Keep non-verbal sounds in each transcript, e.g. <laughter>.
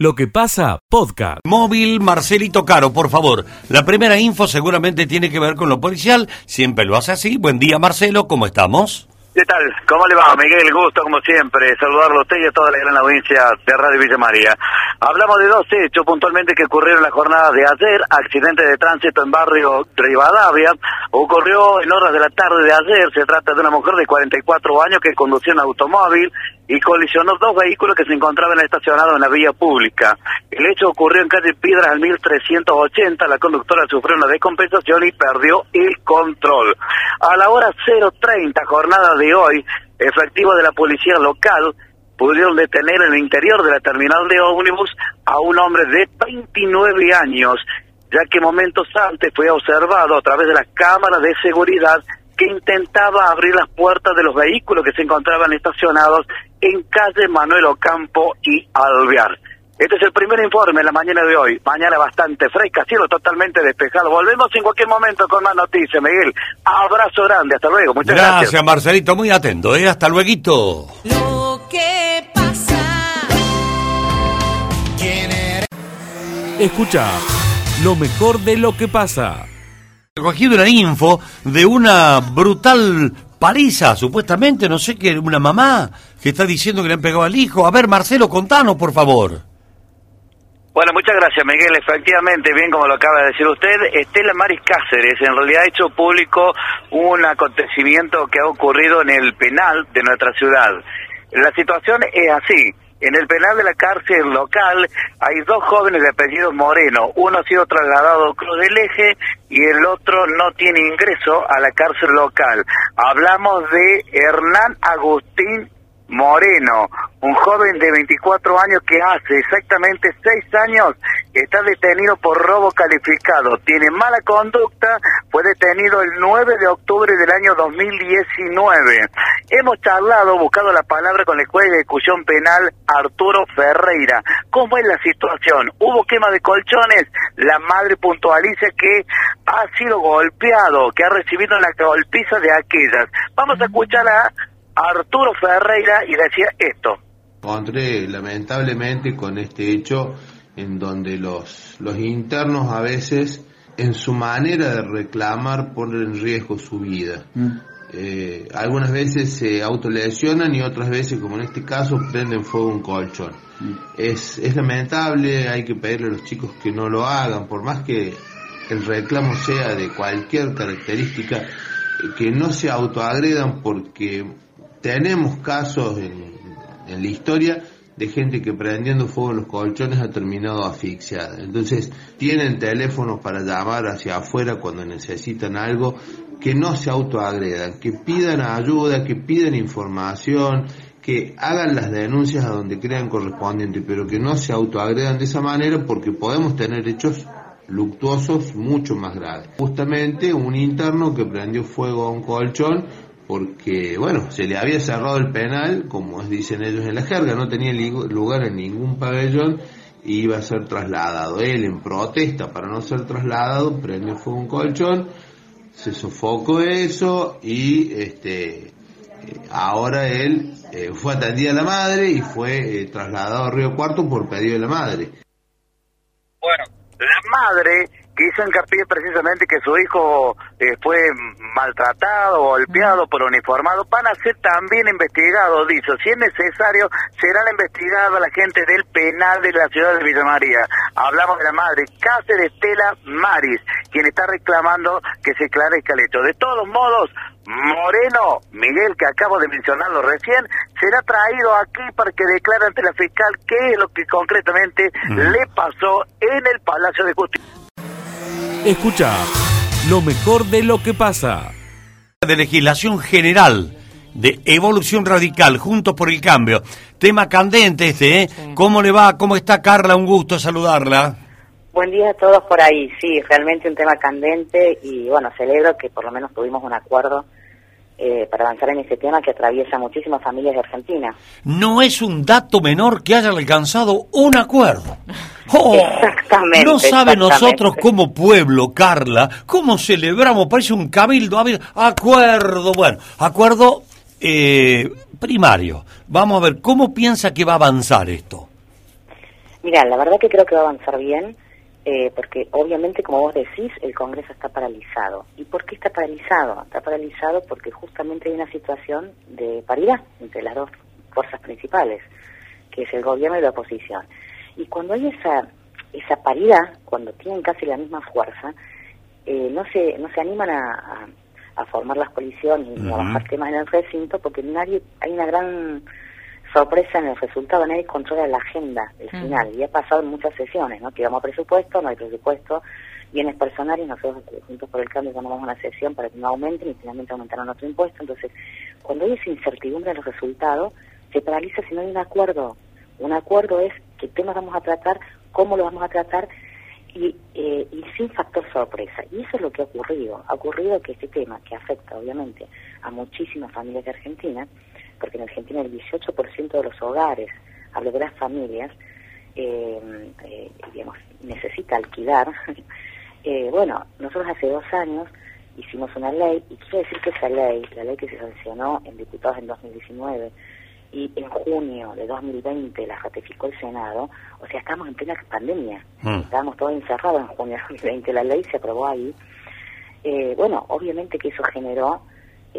Lo que pasa, podcast. Móvil Marcelito Caro, por favor. La primera info seguramente tiene que ver con lo policial. Siempre lo hace así. Buen día, Marcelo. ¿Cómo estamos? ¿Qué tal? ¿Cómo le va, Miguel? Gusto, como siempre, saludarlo a usted y a toda la gran audiencia de Radio Villa María. Hablamos de dos hechos puntualmente que ocurrieron en la jornada de ayer. Accidente de tránsito en barrio Rivadavia. Ocurrió en horas de la tarde de ayer. Se trata de una mujer de 44 años que conducía un automóvil y colisionó dos vehículos que se encontraban estacionados en la vía pública. El hecho ocurrió en calle Piedras al 1380. La conductora sufrió una descompensación y perdió el control. A la hora 030, jornada de hoy, efectivos de la policía local pudieron detener en el interior de la terminal de ómnibus a un hombre de 29 años, ya que momentos antes fue observado a través de las cámaras de seguridad que intentaba abrir las puertas de los vehículos que se encontraban estacionados en calle Manuel Ocampo y Alvear. Este es el primer informe en la mañana de hoy. Mañana bastante fresca, cielo totalmente despejado. Volvemos en cualquier momento con más noticias, Miguel. Abrazo grande, hasta luego. Muchas gracias. Gracias, Marcelito. Muy atento, ¿eh? Hasta luego. Lo que pasa. Escucha lo mejor de lo que pasa. Recogido una info de una brutal paliza, supuestamente, no sé qué, una mamá que está diciendo que le han pegado al hijo. A ver, Marcelo, contanos, por favor. Bueno, muchas gracias, Miguel. Efectivamente, bien como lo acaba de decir usted, Estela Maris Cáceres en realidad ha hecho público un acontecimiento que ha ocurrido en el penal de nuestra ciudad. La situación es así. En el penal de la cárcel local hay dos jóvenes de apellido Moreno. Uno ha sido trasladado a Cruz del Eje y el otro no tiene ingreso a la cárcel local. Hablamos de Hernán Agustín Moreno, un joven de 24 años que hace exactamente 6 años está detenido por robo calificado. Tiene mala conducta, fue detenido el 9 de octubre del año 2019. Hemos charlado, buscado la palabra con el juez de ejecución penal Arturo Ferreira. ¿Cómo es la situación? ¿Hubo quema de colchones? La madre puntualiza que ha sido golpeado, que ha recibido una golpiza de aquellas. Vamos a escuchar a Arturo Ferreira y decía esto. Encontré lamentablemente con este hecho en donde los, los internos a veces en su manera de reclamar ponen en riesgo su vida. Eh, algunas veces se autolesionan y otras veces, como en este caso, prenden fuego un colchón. Es, es lamentable, hay que pedirle a los chicos que no lo hagan, por más que el reclamo sea de cualquier característica, eh, que no se autoagredan porque tenemos casos en, la historia de gente que prendiendo fuego en los colchones ha terminado asfixiada. Entonces, tienen teléfonos para llamar hacia afuera cuando necesitan algo, que no se autoagredan, que pidan ayuda, que pidan información, que hagan las denuncias a donde crean correspondiente, pero que no se autoagredan de esa manera porque podemos tener hechos luctuosos mucho más graves. Justamente un interno que prendió fuego a un colchón porque, bueno, se le había cerrado el penal, como dicen ellos en la jerga, no tenía lugar en ningún pabellón y iba a ser trasladado. Él, en protesta para no ser trasladado, prendió fuego un colchón, se sofocó eso y este ahora él eh, fue atendida a la madre y fue eh, trasladado a Río Cuarto por pedido de la madre. Bueno, la madre hizo hincapié precisamente que su hijo eh, fue maltratado, golpeado por uniformado, van a ser también investigados, dice. Si es necesario, serán investigados la gente del penal de la ciudad de Villa María. Hablamos de la madre, Cáceres Estela Maris, quien está reclamando que se esclarezca el hecho. De todos modos, Moreno, Miguel, que acabo de mencionarlo recién, será traído aquí para que declare ante la fiscal qué es lo que concretamente le pasó en el Palacio de Justicia. Escucha lo mejor de lo que pasa. De legislación general, de evolución radical, juntos por el cambio. Tema candente este, ¿eh? ¿Cómo le va? ¿Cómo está Carla? Un gusto saludarla. Buen día a todos por ahí. Sí, realmente un tema candente y bueno, celebro que por lo menos tuvimos un acuerdo eh, para avanzar en ese tema que atraviesa muchísimas familias de Argentina. No es un dato menor que hayan alcanzado un acuerdo. <laughs> Oh, Exactamente, No sabe exactamente. nosotros como pueblo, Carla, cómo celebramos, parece un cabildo. Acuerdo, bueno, acuerdo eh, primario. Vamos a ver, ¿cómo piensa que va a avanzar esto? Mira, la verdad que creo que va a avanzar bien, eh, porque obviamente, como vos decís, el Congreso está paralizado. ¿Y por qué está paralizado? Está paralizado porque justamente hay una situación de paridad entre las dos fuerzas principales, que es el gobierno y la oposición. Y cuando hay esa, esa paridad, cuando tienen casi la misma fuerza, eh, no, se, no se animan a, a- a formar las coaliciones ni a Ujú. bajar temas en el recinto, porque nadie, hay una gran sorpresa en el resultado, nadie controla la agenda del Ujú. final. Y ha pasado en muchas sesiones, ¿no? Que vamos a presupuesto, no hay presupuesto, bienes personales, nosotros juntos por el cambio a una sesión para que no aumenten y finalmente aumentaron otro impuesto. Entonces, cuando hay esa incertidumbre en los resultados, se paraliza si no hay un acuerdo. Un acuerdo es qué temas vamos a tratar, cómo lo vamos a tratar y, eh, y sin factor sorpresa. Y eso es lo que ha ocurrido. Ha ocurrido que este tema, que afecta obviamente a muchísimas familias de Argentina, porque en Argentina el 18% de los hogares, hablo de las familias, eh, eh, digamos, necesita alquilar. <laughs> Eh, bueno, nosotros hace dos años hicimos una ley, y quiero decir que esa ley, la ley que se sancionó en diputados en 2019, y en junio de 2020 la ratificó el Senado, o sea, estamos en plena pandemia, Mm. estábamos todos encerrados en junio de 2020, la ley se aprobó ahí. Eh, bueno, obviamente que eso generó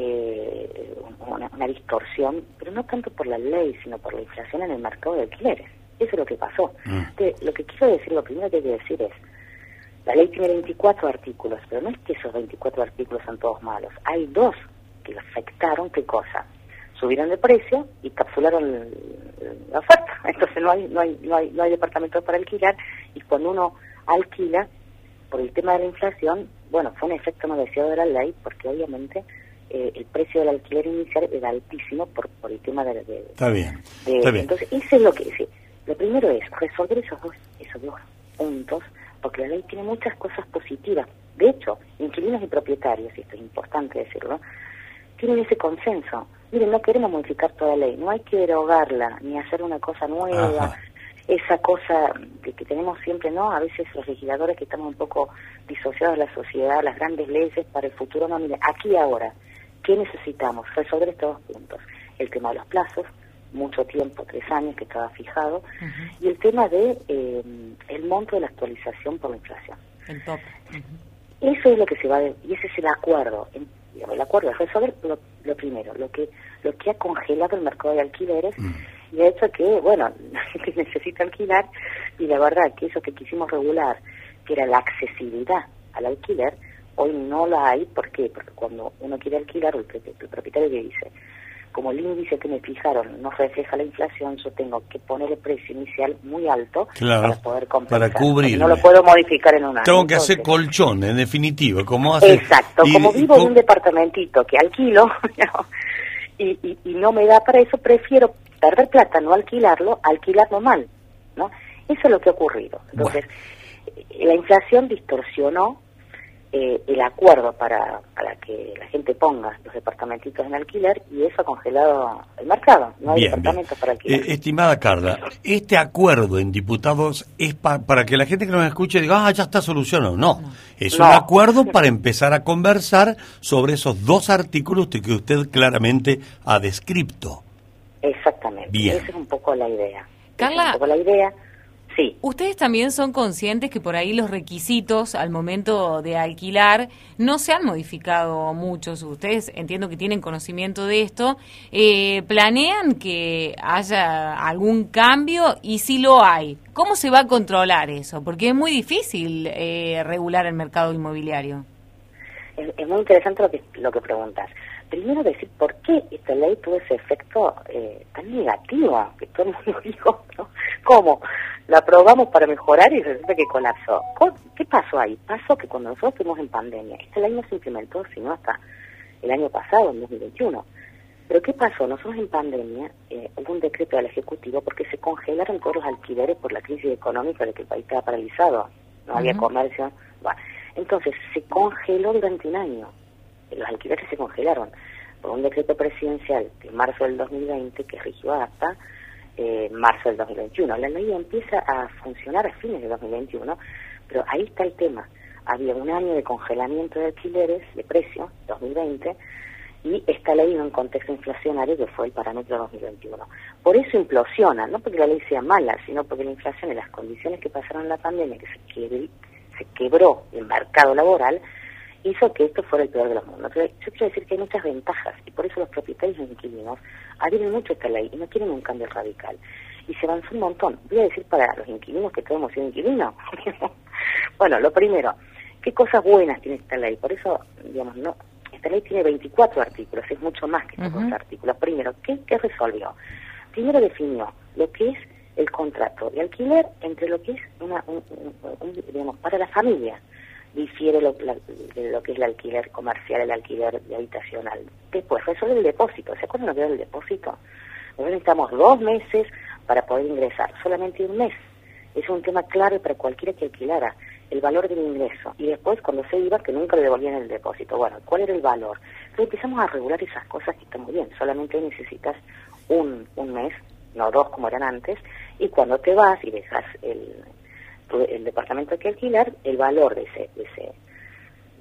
eh, una, una distorsión, pero no tanto por la ley, sino por la inflación en el mercado de alquileres. Eso es lo que pasó. Mm. Entonces, lo que quiero decir, lo primero que hay que decir es, la ley tiene 24 artículos, pero no es que esos 24 artículos son todos malos. Hay dos que afectaron, ¿qué cosa? Subieron de precio y capsularon la oferta. <laughs> Entonces no hay, no hay, no hay, no hay departamentos para alquilar y cuando uno alquila, por el tema de la inflación, bueno, fue un efecto no deseado de la ley porque obviamente eh, el precio del alquiler inicial era altísimo por, por el tema de, de- Está bien. de- Está bien. Entonces, eso es lo que sí. Lo primero es resolver esos dos, esos dos puntos, porque la ley tiene muchas cosas positivas. De hecho, inquilinos y propietarios, y esto es importante decirlo, tienen ese consenso. Miren, no queremos modificar toda la ley, no hay que derogarla, ni hacer una cosa nueva, Ajá. esa cosa que, que tenemos siempre, ¿no? A veces los legisladores que estamos un poco disociados de la sociedad, las grandes leyes para el futuro, no, miren, aquí ahora, ¿qué necesitamos? Resolver estos dos puntos. El tema de los plazos, mucho tiempo, tres años que estaba fijado, y el tema de eh, el monto de la actualización por la inflación. El top. Eso es lo que se va a, y ese es el acuerdo. En- digamos, el acuerdo es resolver lo, lo primero, lo que lo que ha congelado el mercado de alquileres y ha hecho que, bueno, <laughs> la gente necesita alquilar y la verdad que eso que quisimos regular, que era la accesibilidad al alquiler, hoy no la hay. ¿Por qué? Porque cuando uno quiere alquilar, el, propi- el propietario le dice, como el índice que me fijaron no refleja la inflación, yo tengo que poner el precio inicial muy alto Claro, para poder compensar. para cubrirme. No lo puedo modificar en un año. Tengo que hacer colchón, en definitiva. Como hace, Exacto, y- como y vivo en un departamentito que alquilo <laughs> ¿no? y, y, y no me da para eso, prefiero perder plata, no alquilarlo, alquilarlo mal, ¿no? Eso es lo que ha ocurrido. Entonces, eh, la inflación distorsionó eh, el acuerdo para, para que la gente ponga los departamentitos en alquiler y eso ha congelado el mercado. No hay Bien, departamentos bien. para alquilar. Eh, estimada Carla, este acuerdo en diputados es pa- para que la gente que nos escuche diga, ah, ya está solucionado. No, es un acuerdo para empezar a conversar sobre esos dos artículos que usted claramente ha descrito. Exactamente. Bien. Esa es un poco la idea. Carla. Es un poco la idea. Sí. ¿Ustedes también son conscientes que por ahí los requisitos al momento de alquilar no se han modificado muchos? Ustedes entiendo que tienen conocimiento de esto. Eh, ¿Planean que haya algún cambio? Y si lo hay, ¿cómo se va a controlar eso? Porque es muy difícil eh, regular el mercado inmobiliario. Es, es muy interesante lo que, lo que preguntas. Primero decir por qué esta ley tuvo ese efecto eh, tan negativo, que todo el mundo <laughs> dijo, ¿no? ¿Cómo? La aprobamos para mejorar y resulta que colapsó. Co- ¿Qué pasó ahí? Pasó que cuando nosotros estuvimos en pandemia, esta ley no se implementó sino hasta el año pasado, en 2021. Pero ¿qué pasó? Nosotros en pandemia eh, hubo un decreto del Ejecutivo porque se congelaron todos los alquileres por la crisis económica de que el país estaba paralizado. No había comercio. Bueno, entonces se congeló durante un año. Los alquileres se congelaron por un decreto presidencial de marzo del 2020 que rigió hasta eh, marzo del 2021. La ley empieza a funcionar a fines de 2021, pero ahí está el tema. Había un año de congelamiento de alquileres de precio, 2020, y esta ley en un contexto inflacionario que fue el parámetro 2021. Por eso implosiona, no porque la ley sea mala, sino porque la inflación y las condiciones que pasaron en la pandemia, que se, quebró, se quebró el mercado laboral, hizo que esto fuera el peor de los mundos. Yo quiero decir que hay muchas ventajas y por eso los propietarios y inquilinos adhieren mucho a esta ley y no quieren un cambio radical. Y se avanzó un montón. Voy a decir para los inquilinos que todos hemos sido inquilinos. <laughs> bueno, lo primero, ¿qué cosas buenas tiene esta ley? Por eso, digamos, no esta ley tiene 24 artículos, es mucho más que estos artículos. Primero, ¿qué, ¿qué resolvió? Primero definió lo que es el contrato de alquiler entre lo que es una, un, digamos, para la familia difiere lo, de lo que es el alquiler comercial, el alquiler habitacional. Después resuelve el depósito. ¿Se acuerdan lo que era el depósito? Nosotros necesitamos dos meses para poder ingresar, solamente un mes. Es un tema clave para cualquiera que alquilara el valor del ingreso y después cuando se iba que nunca le devolvían el depósito. Bueno, ¿cuál era el valor? Entonces empezamos a regular esas cosas que están muy bien. Solamente necesitas un, un mes, no dos como eran antes, y cuando te vas y dejas el, el departamento que alquilar, el valor de ese, de ese,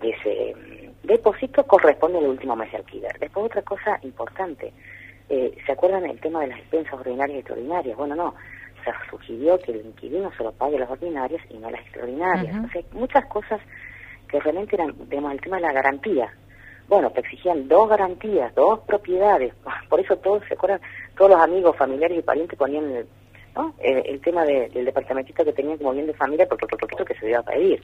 de ese mm, depósito corresponde al último mes de alquiler. Después otra cosa importante, eh, ¿se acuerdan el tema de las expensas ordinarias y extraordinarias? Bueno, no, se sugirió que el inquilino solo pague las ordinarias y no las extraordinarias. O sea, muchas cosas que realmente eran, digamos, el tema de la garantía. Bueno, te exigían dos garantías, dos propiedades. <laughs> Por eso todos, ¿se acuerdan? Todos los amigos, familiares y parientes ponían ¿no? el, tema del departamentito que tenían como bien de familia porque otro que se iba a pedir.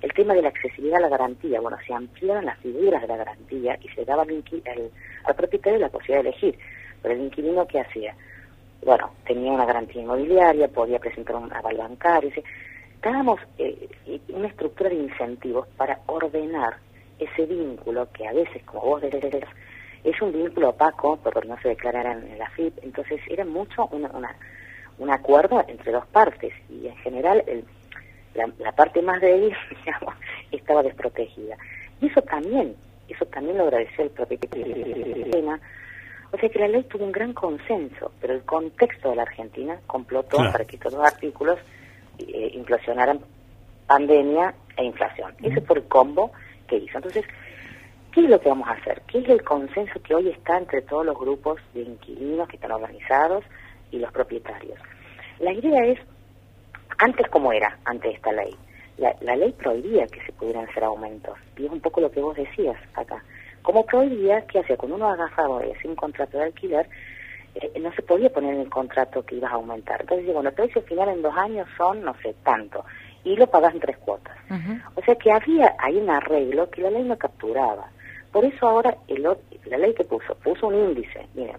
El tema de la accesibilidad a la garantía, bueno, se ampliaron las figuras de la garantía y se daba al, al propietario la posibilidad de elegir. Pero el inquilino, ¿qué hacía? bueno, tenía una garantía inmobiliaria, podía presentar un aval bancario. Estábamos eh, una estructura de incentivos para ordenar ese vínculo que a veces, como vos decís, es un vínculo opaco porque no se declarara en la FIP, entonces era mucho una, un acuerdo entre dos partes y en general el, la, parte más débil, <laughs> digamos, estaba desprotegida. Y eso también, eso también lo agradeció el propio tema o sea que la ley tuvo un gran consenso, pero el contexto de la Argentina complotó para que estos dos artículos eh, inflacionaran pandemia e inflación. Ese fue el combo que hizo. Entonces, ¿qué es lo que vamos a hacer? ¿Qué es el consenso que hoy está entre todos los grupos de inquilinos que están organizados y los propietarios? La idea es, antes como era, ante esta ley, la, la ley prohibía que se pudieran hacer aumentos. Y es un poco lo que vos decías acá como prohibía que hacía cuando uno agarraba ese un contrato de alquiler, eh, no se podía poner en el contrato que ibas a aumentar. Entonces, bueno, el precio final en dos años son, no sé, tanto, y lo pagas en tres cuotas. O sea que había ahí un arreglo que la ley no capturaba. Por eso ahora el, la ley que puso, puso un índice. Miren,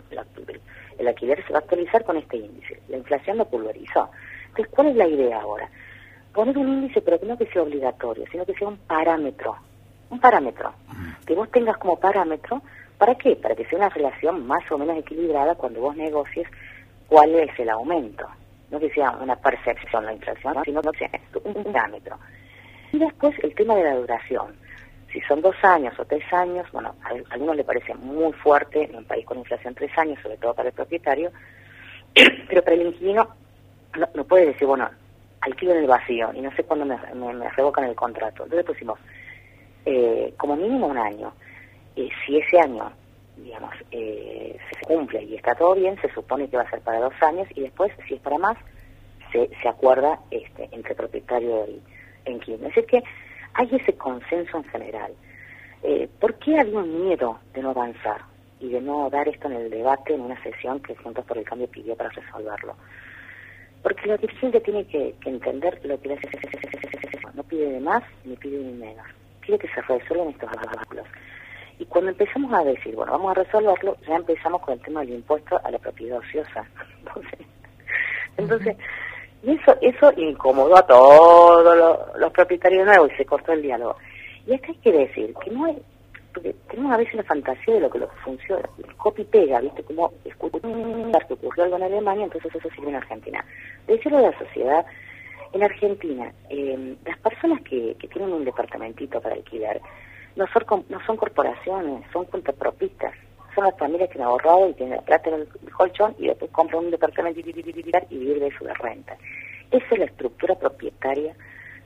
el alquiler se va a actualizar con este índice. La inflación lo pulverizó. Entonces, ¿cuál es la idea ahora? Poner un índice, pero que no que sea obligatorio, sino que sea un parámetro un parámetro, que vos tengas como parámetro, ¿para qué? Para que sea una relación más o menos equilibrada cuando vos negocies cuál es el aumento. No que sea una percepción la inflación, sino que sea un parámetro. Y después el tema de la duración. Si son dos años o tres años, bueno, a, algunos le parece muy fuerte en un país con inflación tres años, sobre todo para el propietario, <clears throat> pero para el inquilino no, puede decir, bueno, alquilo en el vacío y no sé cuándo me, revocan el contrato. Entonces pusimos eh, como mínimo un año. y si ese año, digamos, eh, se cumple y está todo bien, se supone que va a ser para dos años y después, si es para más, se, se acuerda este, entre propietario y inquilino. Es decir, que hay ese consenso en general. Eh, ¿Por qué había un miedo de no avanzar y de no dar esto en el debate en una sesión que Juntos por el Cambio pidió para resolverlo? Porque la dirigente tiene que, entender lo que no pide de más ni pide de menos que se resuelvan estos vínculos. Y cuando empezamos a decir, bueno, vamos a resolverlo, ya empezamos con el tema del impuesto a la propiedad ociosa. Entonces, entonces y eso eso incomodó a todos los, propietarios nuevos y se cortó el diálogo. Y acá hay que decir que no hay, porque tenemos a veces la fantasía de lo que lo funciona, copy pega, ¿viste? Como que ocurrió algo en Alemania, entonces eso sirve en Argentina. Decirlo de la sociedad en Argentina, eh, las personas que, que tienen un departamentito para alquilar no son, no son corporaciones, son cuentapropistas son las familias que han ahorrado y tienen plata en el colchón y después compran un departamento y, vivir de eso de renta. Esa es la estructura propietaria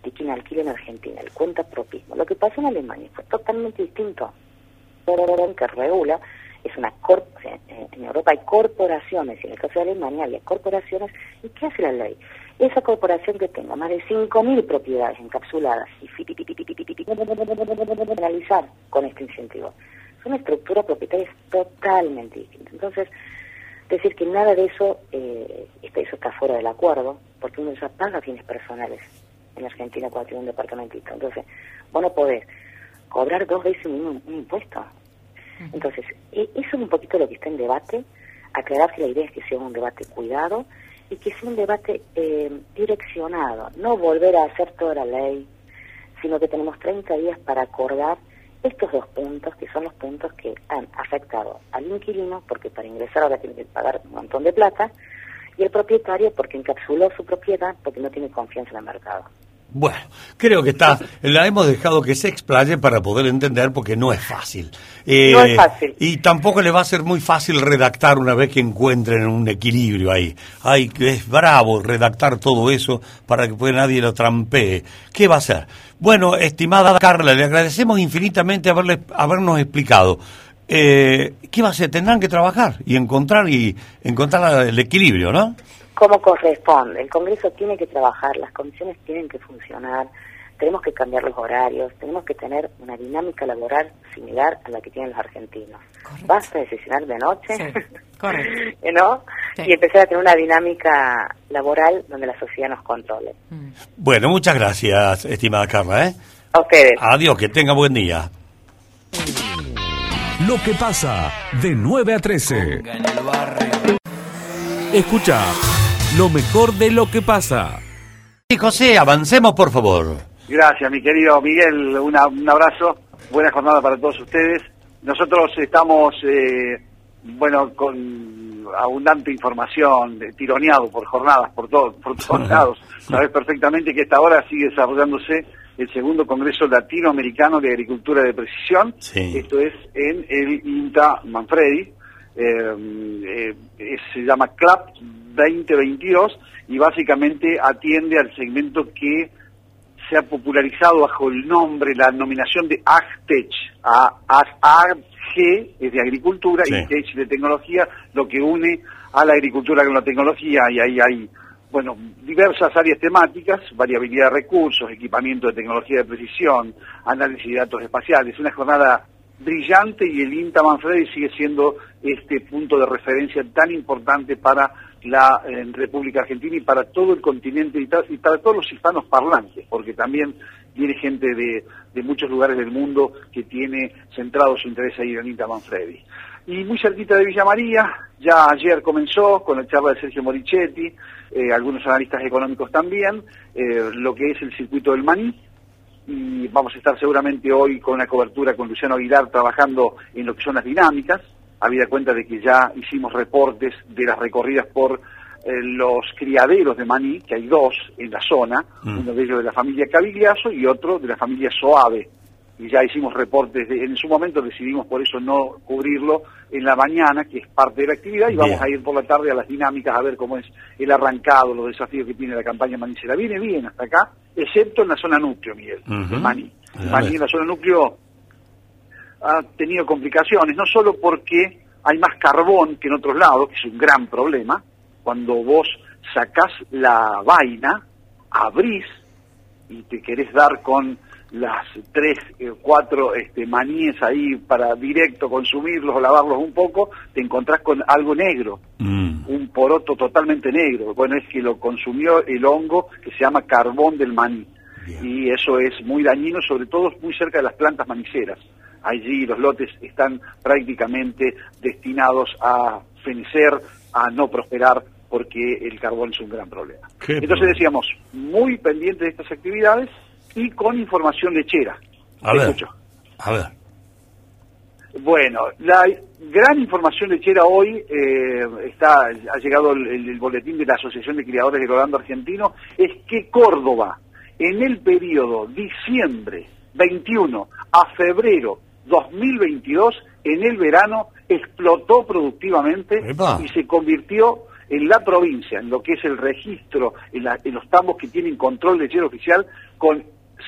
de quien alquila en Argentina, el cuenta propismo. Lo que pasó en Alemania fue totalmente distinto. El que regula es una en Europa hay corporaciones, y en el caso de Alemania había corporaciones, ¿y qué hace la ley? Esa corporación que tenga más de 5.000 propiedades encapsuladas y analizar con este incentivo. Es una estructura propietaria totalmente distinta. Entonces, decir que nada de eso, eh, está, eso está fuera del acuerdo, porque uno ya paga fines personales en Argentina cuando tiene un departamentito. Entonces, vos no podés cobrar dos veces un, un impuesto. Entonces, e- eso es un poquito lo que está en debate, aclarar que la idea es que sea un debate cuidado y que sea un debate eh, direccionado, no volver a hacer toda la ley, sino que tenemos 30 días para acordar estos dos puntos, que son los puntos que han afectado al inquilino, porque para ingresar ahora tiene que pagar un montón de plata, y el propietario porque encapsuló su propiedad porque no tiene confianza en el mercado. Bueno, creo que está, la hemos dejado que se explaye para poder entender porque no es fácil. Eh, No es fácil. Y tampoco le va a ser muy fácil redactar una vez que encuentren un equilibrio ahí. Ay, que es bravo redactar todo eso para que pues nadie lo trampee. ¿Qué va a hacer? Bueno, estimada Carla, le agradecemos infinitamente haberle, habernos explicado. Eh, ¿Qué va a hacer? Tendrán que trabajar y encontrar y encontrar el equilibrio, ¿no? Como corresponde. El Congreso tiene que trabajar, las comisiones tienen que funcionar, tenemos que cambiar los horarios, tenemos que tener una dinámica laboral similar a la que tienen los argentinos. Correcto. Basta de sesionar de noche, Sí, correcto. <laughs> ¿no? Sí. Y empezar a tener una dinámica laboral donde la sociedad nos controle. Mm. Bueno, muchas gracias, estimada Carla. ¿eh? A ustedes. Adiós, que tenga buen día. Lo que pasa de 9 a 13. Escucha lo mejor de lo que pasa. Sí, José, avancemos, por favor. Gracias, mi querido Miguel. Una- un abrazo. Buena jornada para todos ustedes. Nosotros estamos, eh, bueno, con abundante información, eh, tironeado por jornadas, por, todo, por todos lados. Sabes perfectamente que esta hora sigue desarrollándose el segundo Congreso Latinoamericano de Agricultura de Precisión. Sí. Esto es en el INTA Manfredi. Eh, eh, se llama CLAP 2022 y básicamente atiende al segmento que se ha popularizado bajo el nombre, la nominación de AgTech. A, A- AG es de agricultura Sí. y Tech de tecnología, lo que une a la agricultura con la tecnología y ahí hay, bueno, diversas áreas temáticas, variabilidad de recursos, equipamiento de tecnología de precisión, análisis de datos espaciales, una jornada brillante y el INTA Manfredi sigue siendo este punto de referencia tan importante para la República Argentina y para todo el continente y, para todos los hispanos parlantes, porque también viene gente de, muchos lugares del mundo que tiene centrado su interés ahí en el INTA Manfredi. Y muy cerquita de Villa María, ya ayer comenzó con la charla de Sergio Morichetti, eh, algunos analistas económicos también, eh, lo que es el circuito del maní, y vamos a estar seguramente hoy con una cobertura con Luciano Aguilar trabajando en lo que son las dinámicas, habida cuenta de que ya hicimos reportes de las recorridas por eh, los criaderos de maní, que hay dos en la zona, Mm. uno de ellos de la familia Cavigliaso y otro de la familia Soave. Y ya hicimos reportes, de- en su momento decidimos por eso no cubrirlo en la mañana, que es parte de la actividad, y vamos Bien. a ir por la tarde a las dinámicas a ver cómo es el arrancado, los desafíos que tiene la campaña manicera. Viene bien hasta acá, excepto en la zona núcleo, Miguel, el maní. Maní en la zona núcleo ha tenido complicaciones, no solo porque hay más carbón que en otros lados, que es un gran problema, cuando vos sacás la vaina, abrís y te querés dar con las tres, eh, cuatro este, maníes ahí para directo consumirlos o lavarlos un poco, te encontrás con algo negro, Mm. un poroto totalmente negro. Bueno, es que lo consumió el hongo que se llama carbón del maní. Bien. Y eso es muy dañino, sobre todo muy cerca de las plantas maniceras. Allí los lotes están prácticamente destinados a fenecer, a no prosperar, porque el carbón es un gran problema. Qué Entonces decíamos, muy pendiente de estas actividades y con información lechera. A Te ver. escucho. A ver. Bueno, la gran información lechera hoy eh, está ha llegado el, el boletín de la Asociación de Criadores de Colorando Argentino es que Córdoba en el periodo diciembre 21 a febrero 2022 en el verano explotó productivamente Epa. y se convirtió en la provincia, en lo que es el registro, en, la- en los tambos que tienen control lechero oficial, con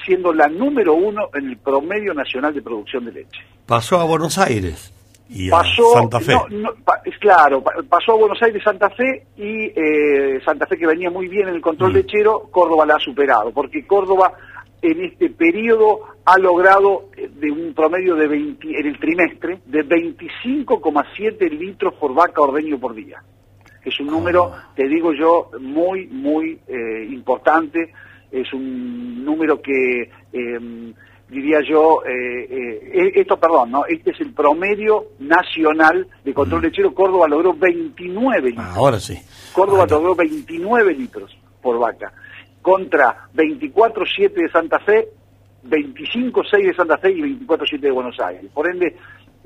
siendo la número uno en el promedio nacional de producción de leche. Pasó a Buenos Aires y a Pasó, Santa Fe. no, no, pa- es claro, pa- pasó a Buenos Aires, Santa Fe y eh, Santa Fe que venía muy bien en el control Mm. lechero, Córdoba la ha superado, porque Córdoba en este periodo ha logrado eh, de un promedio de 20, en el trimestre de 25,7 litros por vaca ordeño por día. Es un número, te digo yo, muy, muy eh, importante. Es un número que, eh, diría yo, eh, eh, esto, perdón, ¿no? Este es el promedio nacional de control lechero. Córdoba logró 29 litros. Ah, ahora sí. Córdoba Ahora. logró 29 litros por vaca, contra 24,7 de Santa Fe, 25,6 de Santa Fe y 24,7 de Buenos Aires. Por ende,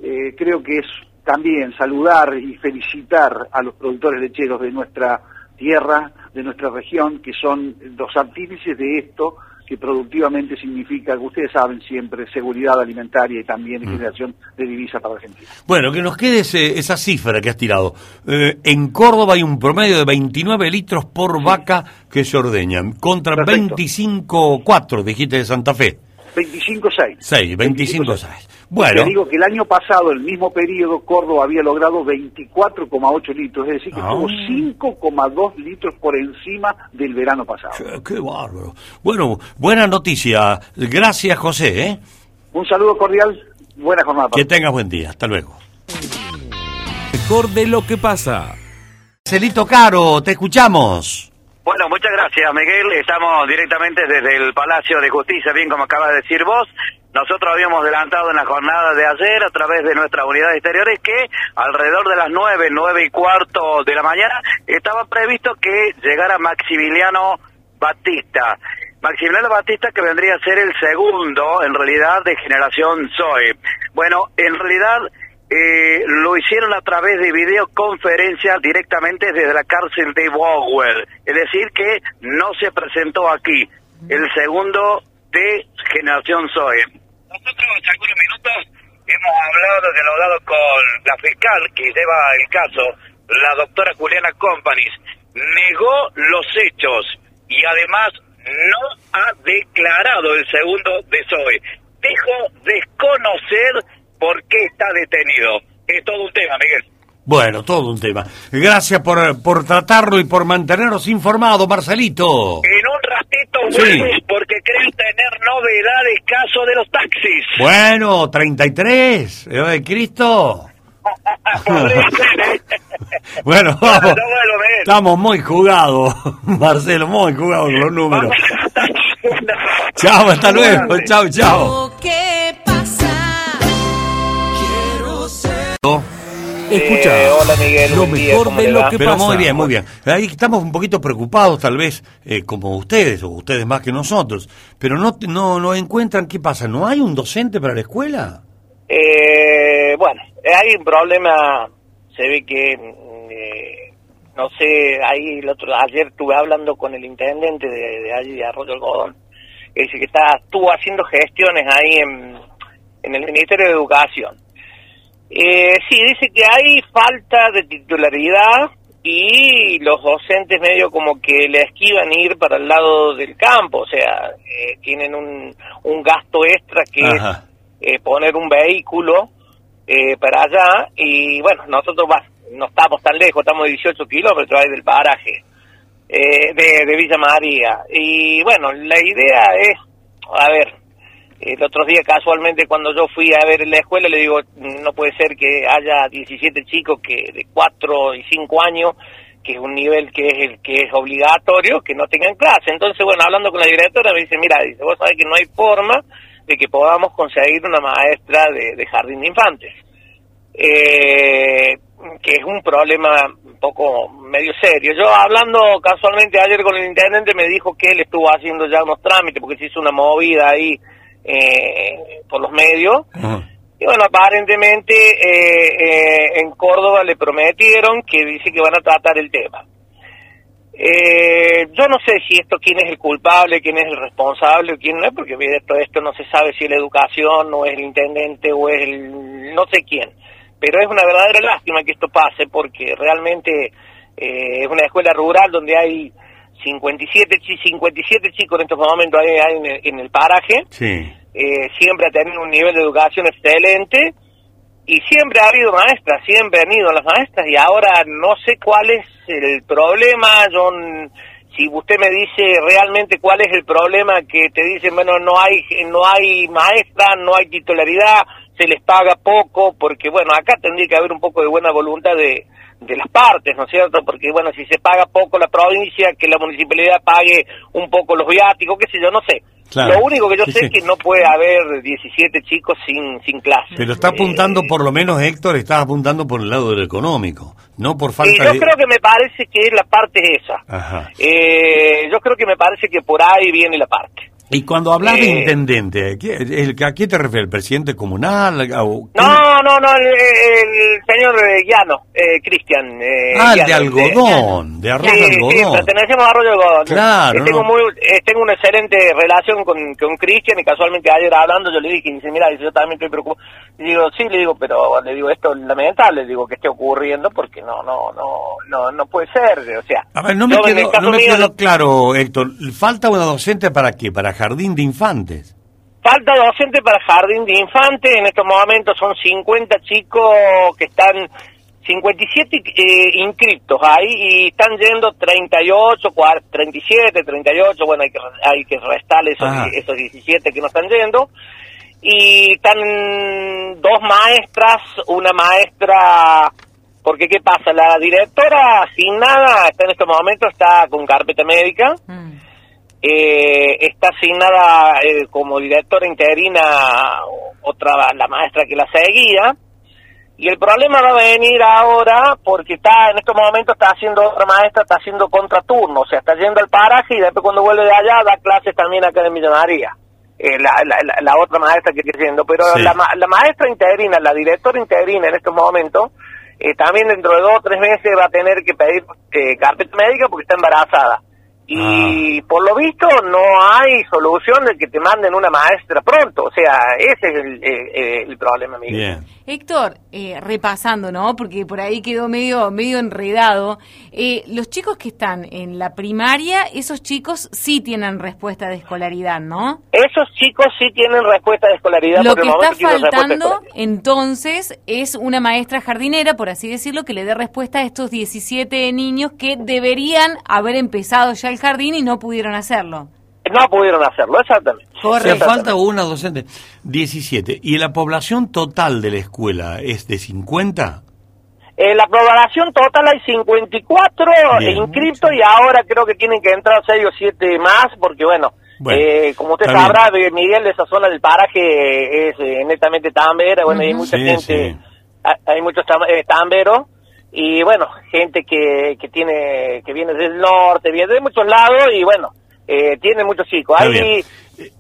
eh, creo que es también saludar y felicitar a los productores lecheros de nuestra tierra, de nuestra región, que son los artífices de esto, que productivamente significa, que ustedes saben siempre, seguridad alimentaria y también Mm. generación de divisas para Argentina. Bueno, que nos quede ese- esa cifra que has tirado. Eh, en Córdoba hay un promedio de 29 litros por vaca que se ordeñan, contra Perfecto. 25,4 dijiste de Santa Fe. 25,6. 6, 25,6. Te Bueno, digo que el año pasado, el mismo periodo, Córdoba había logrado 24,8 litros, es decir, que Ah. estuvo 5,2 litros por encima del verano pasado. qué, qué bárbaro. Bueno, buena noticia. Gracias, José. ¿eh? Un saludo cordial, buena jornada. para Que tengas buen día. Hasta luego. Mejor de lo que pasa. Celito Caro, te escuchamos. Bueno, muchas gracias, Miguel. Estamos directamente desde el Palacio de Justicia, bien como acabas de decir vos. Nosotros habíamos adelantado en la jornada de ayer a través de nuestras unidades exteriores que alrededor de las nueve, nueve y cuarto de la mañana estaba previsto que llegara Maximiliano Batista. Maximiliano Batista que vendría a ser el segundo, en realidad, de generación Zoe. Bueno, en realidad eh, lo hicieron a través de videoconferencia directamente desde la cárcel de Bower. Es decir, que no se presentó aquí. El segundo de generación Zoe. Nosotros algunos minutos hemos hablado, dialogado con la fiscal que lleva el caso, la doctora Juliana Companies. Negó los hechos y además no ha declarado el segundo de Zoe. Dijo desconocer por qué está detenido. Es todo un tema, Miguel. Bueno, todo un tema. Gracias por, por tratarlo y por mantenernos informados, Marcelito. En un ratito Sí. vuelves porque creo tener novedades caso de los taxis. Bueno, 33, ¿eh, de Cristo. <laughs> Ser, ¿eh? Bueno, vamos. Estamos muy jugados, <laughs> Marcelo, muy jugados con los números. Chao, hasta luego. Chao, chao. Que pasa. Escucha. Eh, hola, Miguel, Lo día, mejor ¿cómo de lo que Pero pasa. muy bien, muy bien. Ahí estamos un poquito preocupados, tal vez, eh, como ustedes, o ustedes más que nosotros. Pero no, no, no encuentran qué pasa. ¿No hay un docente para la escuela? Eh, bueno, hay un problema, se ve que, mm, eh, no sé, ahí el otro, ayer estuve hablando con el intendente de, de allí de Arroyo Algodón, que dice que está, estuvo haciendo gestiones ahí en, en el Ministerio de Educación. Eh, sí, dice que hay falta de titularidad y los docentes medio como que le esquivan ir para el lado del campo, o sea, eh, tienen un, un gasto extra que es eh, poner un vehículo eh, para allá y bueno, nosotros va, no estamos tan lejos, estamos a 18 kilómetros ahí del paraje eh, de, de Villa María. Y bueno, la idea es, a ver, el otro día casualmente cuando yo fui a ver la escuela le digo, no puede ser que haya 17 chicos que de 4 y 5 años que es un nivel que es el que es obligatorio, que no tengan clase. Entonces, bueno, hablando con la directora me dice, mira, dice, vos sabés que no hay forma de que podamos conseguir una maestra de, de jardín de infantes. Eh, que es un problema un poco medio serio. Yo hablando casualmente ayer con el intendente me dijo que él estuvo haciendo ya unos trámites porque se hizo una movida ahí eh, por los medios. Y bueno, aparentemente eh, eh, en Córdoba le prometieron que dice que van a tratar el tema. Eh, yo no sé si esto quién es el culpable, quién es el responsable quién no es, porque esto, esto no se sabe si es la educación o es el intendente o es el no sé quién. Pero es una verdadera lástima que esto pase porque realmente eh, es una escuela rural donde hay 57, chi- 57 chicos en estos momentos hay, hay en, el, en el paraje. Sí. Eh, siempre ha tenido un nivel de educación excelente y siempre ha habido maestras, siempre han ido las maestras y ahora no sé cuál es el problema, yo si usted me dice realmente cuál es el problema que te dicen, bueno, no hay no hay maestra, no hay titularidad, se les paga poco, porque bueno, acá tendría que haber un poco de buena voluntad de, de las partes, ¿no es cierto? Porque bueno, si se paga poco la provincia, que la municipalidad pague un poco los viáticos, qué sé yo, no sé. Claro. Lo único que yo Sí, sé sí. es que no puede haber 17 chicos sin, sin clase. Pero está apuntando, por lo menos Héctor, está apuntando por el lado del económico, no por Y falta yo de... creo que me parece que es la parte esa. Ajá. Eh, yo creo que me parece que por ahí viene la parte. Y cuando hablas de Eh, intendente, ¿qué- el- ¿a qué te refieres? ¿El presidente comunal? ¿O- No, no, no, el, el señor eh, Llano, eh, Cristian. eh, Ah, el de Llano, algodón, de arroz Sí, de sí, algodón. pertenecemos a Arroyo de Algodón. Claro, Eh, tengo, no. muy, eh, tengo una excelente relación con, con Cristian y casualmente ayer hablando yo le dije, dice, mira, yo también estoy preocupado. Y digo, sí, le digo, pero le digo, esto es lamentable, digo, que esté ocurriendo porque no, no, no, no, no puede ser, o sea. A ver, no me quedó, no me mío, quedó claro, Héctor. ¿Falta una docente para qué? ¿Para jardín de infantes? Falta docente para jardín de infantes. En estos momentos son 50 chicos que están, 57 eh, inscriptos ahí y están yendo 38, cuar- 37, 38. Bueno, hay que, hay que restarle esos, Ajá. esos 17 que no están yendo. Y están dos maestras, una maestra. Porque, ¿qué pasa? La directora asignada está en estos momentos, está con carpeta médica eh, está asignada eh, como directora interina otra la maestra que la seguía y el problema va a venir ahora porque está en estos momentos está haciendo otra maestra está haciendo contraturno o sea está yendo al paraje y después cuando vuelve de allá da clases también acá en Villa María eh, la, la, la- otra maestra que está yendo pero Sí. la, la maestra interina la directora interina en estos momentos eh, también dentro de dos o tres meses va a tener que pedir eh, carpeta médica porque está embarazada y por lo visto no hay solución de que te manden una maestra pronto. O sea, ese es el, el- el problema. Bien. Héctor, eh, repasando, ¿no? Porque por ahí quedó medio, medio enredado. Eh, los chicos que están en la primaria, esos chicos sí tienen respuesta de escolaridad, ¿no? Esos chicos sí tienen respuesta de escolaridad. Lo por el que está faltando, entonces, es una maestra jardinera, por así decirlo, que le dé respuesta a estos 17 niños que deberían haber empezado ya el jardín y no pudieron hacerlo. No pudieron hacerlo, exactamente. Sea, falta una docente. 17. ¿Y la población total de la escuela es de 50? Eh, la población total hay 54 Bien. inscritos y ahora creo que tienen que entrar 6 o 7 más porque, bueno, Bueno, eh, como usted sabrá, de Miguel, esa zona del paraje es eh, netamente tambera, bueno, hay mucha Sí, gente, sí. hay- hay muchos tam- eh, tamberos y, bueno, gente que, que tiene que viene del norte, viene de muchos lados y, bueno, eh, tiene muchos chicos. Hay, bien.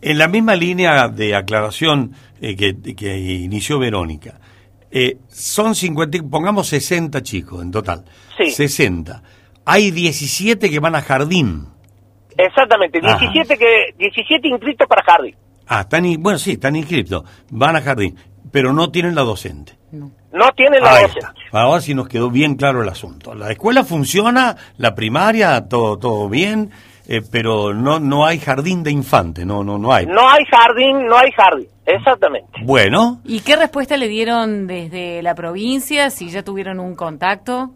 En la misma línea de aclaración eh, que, que inició Verónica, eh, son 50, y- pongamos 60 chicos en total. Sí. 60. Hay 17 que van a jardín. Exactamente, Ajá. 17, que, 17 inscritos para jardín. Ah, están, bueno, sí, están inscritos. Van a jardín, pero no tienen la docente. No tienen la Ahí docente. está. Ahora sí nos quedó bien claro el asunto. La escuela funciona, la primaria, todo, todo bien, eh, pero no, no hay jardín de infante, no, no, no hay. No hay jardín, no hay jardín, exactamente. Bueno, ¿Y qué respuesta le dieron desde la provincia? Si ya tuvieron un contacto.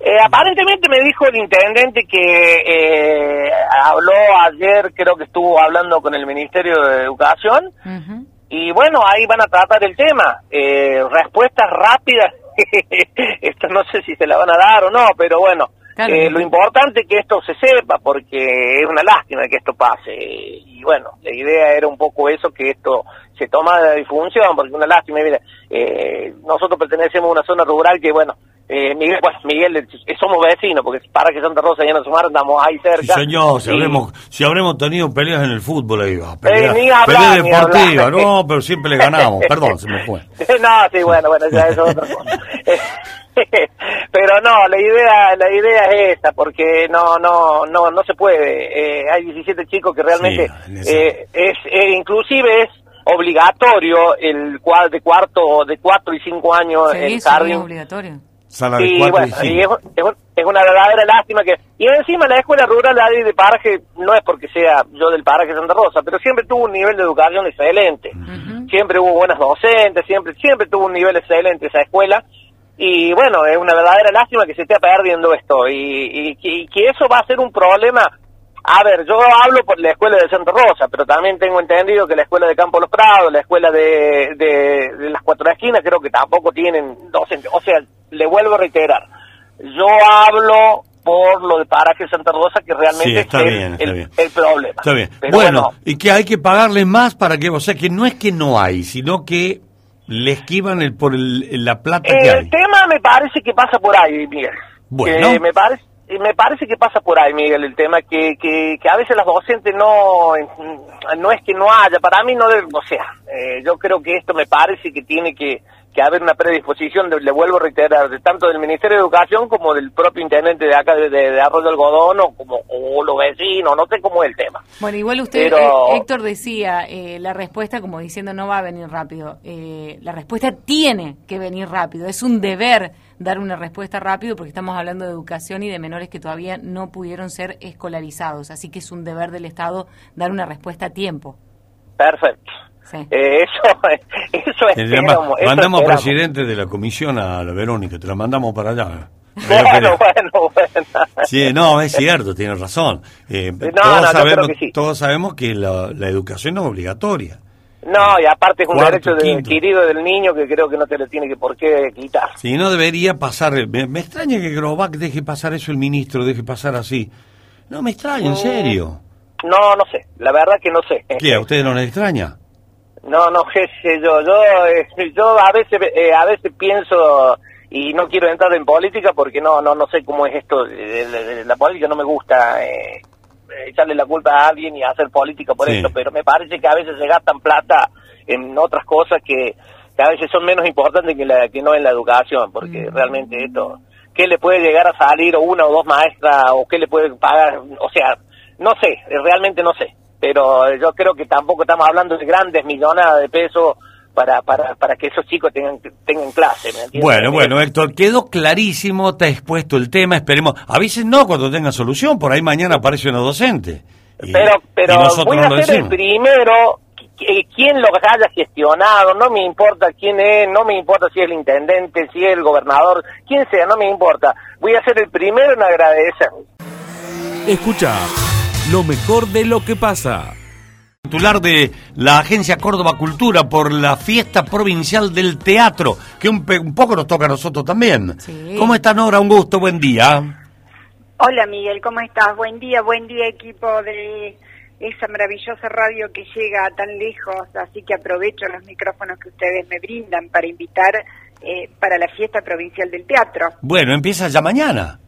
Eh, aparentemente me dijo el intendente que eh, habló ayer, creo que estuvo hablando con el Ministerio de Educación, Ujú. Y bueno, ahí van a tratar el tema. Eh, respuestas rápidas, <laughs> esto no sé si se la van a dar o no, pero bueno, Claro. eh, lo importante es que esto se sepa, porque es una lástima que esto pase. Y bueno, la idea era un poco eso, que esto se toma de difusión, porque es una lástima. Mira, eh, nosotros pertenecemos a una zona rural que, bueno, eh, Miguel, Miguel, eh, somos vecinos, porque para que Santa Rosa y Ana Sumar andamos ahí sí, cerca. señor, si Y- habremos, si habremos tenido peleas en el fútbol, ahí va. Pelea, Eh, hablar, no, pero siempre le ganamos. <laughs> Perdón, se me fue. <laughs> no, sí, bueno, bueno, ya eso es otra cosa. <laughs> Pero no, la idea, la idea es esta, porque no, no, no, no se puede. Eh, hay 17 chicos que realmente Sí, eh, es, eh, inclusive es obligatorio el de cuarto, de cuatro y cinco años Sí, el sí, obligatorio. Sala de Sí, cuatro bueno, y cinco. y es, es- es una verdadera lástima que... Y encima la escuela rural ahí de Paraje, no es porque sea yo del Paraje Santa Rosa, pero siempre tuvo un nivel de educación excelente. Siempre hubo buenas docentes, siempre siempre tuvo un nivel excelente esa escuela. Y bueno, es una verdadera lástima que se esté perdiendo esto. Y, y y que eso va a ser un problema... A ver, yo hablo por la escuela de Santa Rosa, pero también tengo entendido que la escuela de Campo Los Prados, la escuela de, de, de las Cuatro Esquinas, creo que tampoco tienen docentes. O sea, le vuelvo a reiterar, yo hablo por lo de Paraje Santa Rosa, que realmente Sí, está es bien, el, está el- bien. el problema. Está bien. Pero bueno, y que hay que pagarle más para que, o sea, que no es que no hay, sino que le esquivan el, por el- la plata que El hay. tema me parece que pasa por ahí, Miguel. Bueno. Eh, me parece me parece que pasa por ahí, Miguel, el tema que, que, que a veces las docentes no no es que no haya, para mí no debe, o sea, eh, yo creo que esto me parece que tiene que, que haber una predisposición, de- le vuelvo a reiterar, de tanto del Ministerio de Educación como del propio intendente de acá de, de, de Arroyo Algodón o como o los vecinos, no sé cómo es el tema. Bueno, igual usted, Pero- eh, Héctor decía, eh, la respuesta como diciendo no va a venir rápido. Eh, la respuesta tiene que venir rápido. Es un deber dar una respuesta rápido porque estamos hablando de educación y de menores que todavía no pudieron ser escolarizados. Así que es un deber del Estado dar una respuesta a tiempo. Perfecto. Sí. Eh, eso, <laughs> eso esperamos. eso mandamos esperamos. presidente de la comisión a la Verónica, te la mandamos para allá. <laughs> Bueno, bueno, bueno. Sí, no, es cierto, tiene razón. Eh, no, todos, no, yo sabemos, creo que sí. todos sabemos que la, la educación no es obligatoria. No, y aparte es un Cuarto, derecho de- adquirido del niño que creo que no te lo tiene que por qué quitar. Si no debería pasar, me, me extraña que Grobac deje pasar eso el ministro, deje pasar así. No me extraña, en Mm. serio. No, no sé, la verdad que no sé. ¿Qué? ¿A ustedes no les extraña? No, no, qué sé yo, yo, eh, yo a veces, eh, a veces pienso y no quiero entrar en política porque no, no, no sé cómo es esto de- de la política, no me gusta eh, echarle la culpa a alguien y hacer política por Sí. esto, pero me parece que a veces se gastan plata en otras cosas que, que a veces son menos importantes que, la, que no en la educación, porque realmente esto, ¿qué le puede llegar a salir o una o dos maestras o qué le puede pagar? O sea, no sé, realmente no sé, pero yo creo que tampoco estamos hablando de grandes millonadas de pesos para, para, para que esos chicos tengan, tengan clase, ¿me entiendes? Bueno, bueno, Héctor, quedó clarísimo, te ha expuesto el tema, esperemos. A veces no cuando tenga solución, por ahí mañana aparece una docente. Y- pero y pero nosotros voy a ser el primero quien lo haya gestionado, no me importa quién es, no me importa si es el intendente, si es el gobernador, quien sea, no me importa. Voy a ser el primero en agradecer. Escucha lo mejor de lo que pasa. Titular de la Agencia Córdoba Cultura por la fiesta provincial del teatro, que un, pe- un poco nos toca a nosotros también. Sí. ¿Cómo está Nora? Un gusto, buen día. Hola Miguel, ¿cómo estás? Buen día, buen día equipo de esa maravillosa radio que llega tan lejos, así que aprovecho los micrófonos que ustedes me brindan para invitar eh, para la fiesta provincial del teatro. Bueno, empieza ya mañana.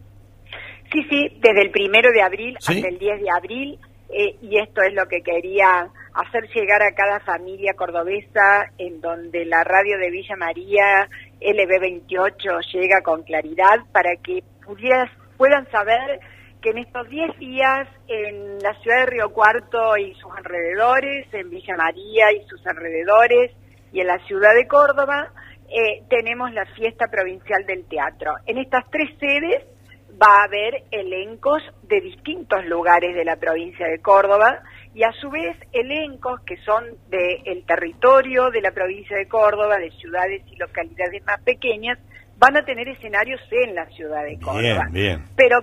Sí, sí, desde el primero de abril Sí. hasta el 10 de abril, eh, y esto es lo que quería hacer llegar a cada familia cordobesa, en donde la radio de Villa María, LB28, llega con claridad para que pudieras, puedan saber que en estos 10 días en la ciudad de Río Cuarto y sus alrededores, en Villa María y sus alrededores, y en la ciudad de Córdoba, eh, tenemos la fiesta provincial del teatro. En estas tres sedes va a haber elencos de distintos lugares de la provincia de Córdoba y a su vez elencos que son del territorio de la provincia de Córdoba, de ciudades y localidades más pequeñas, van a tener escenarios en la ciudad de Córdoba. Bien, bien. Pero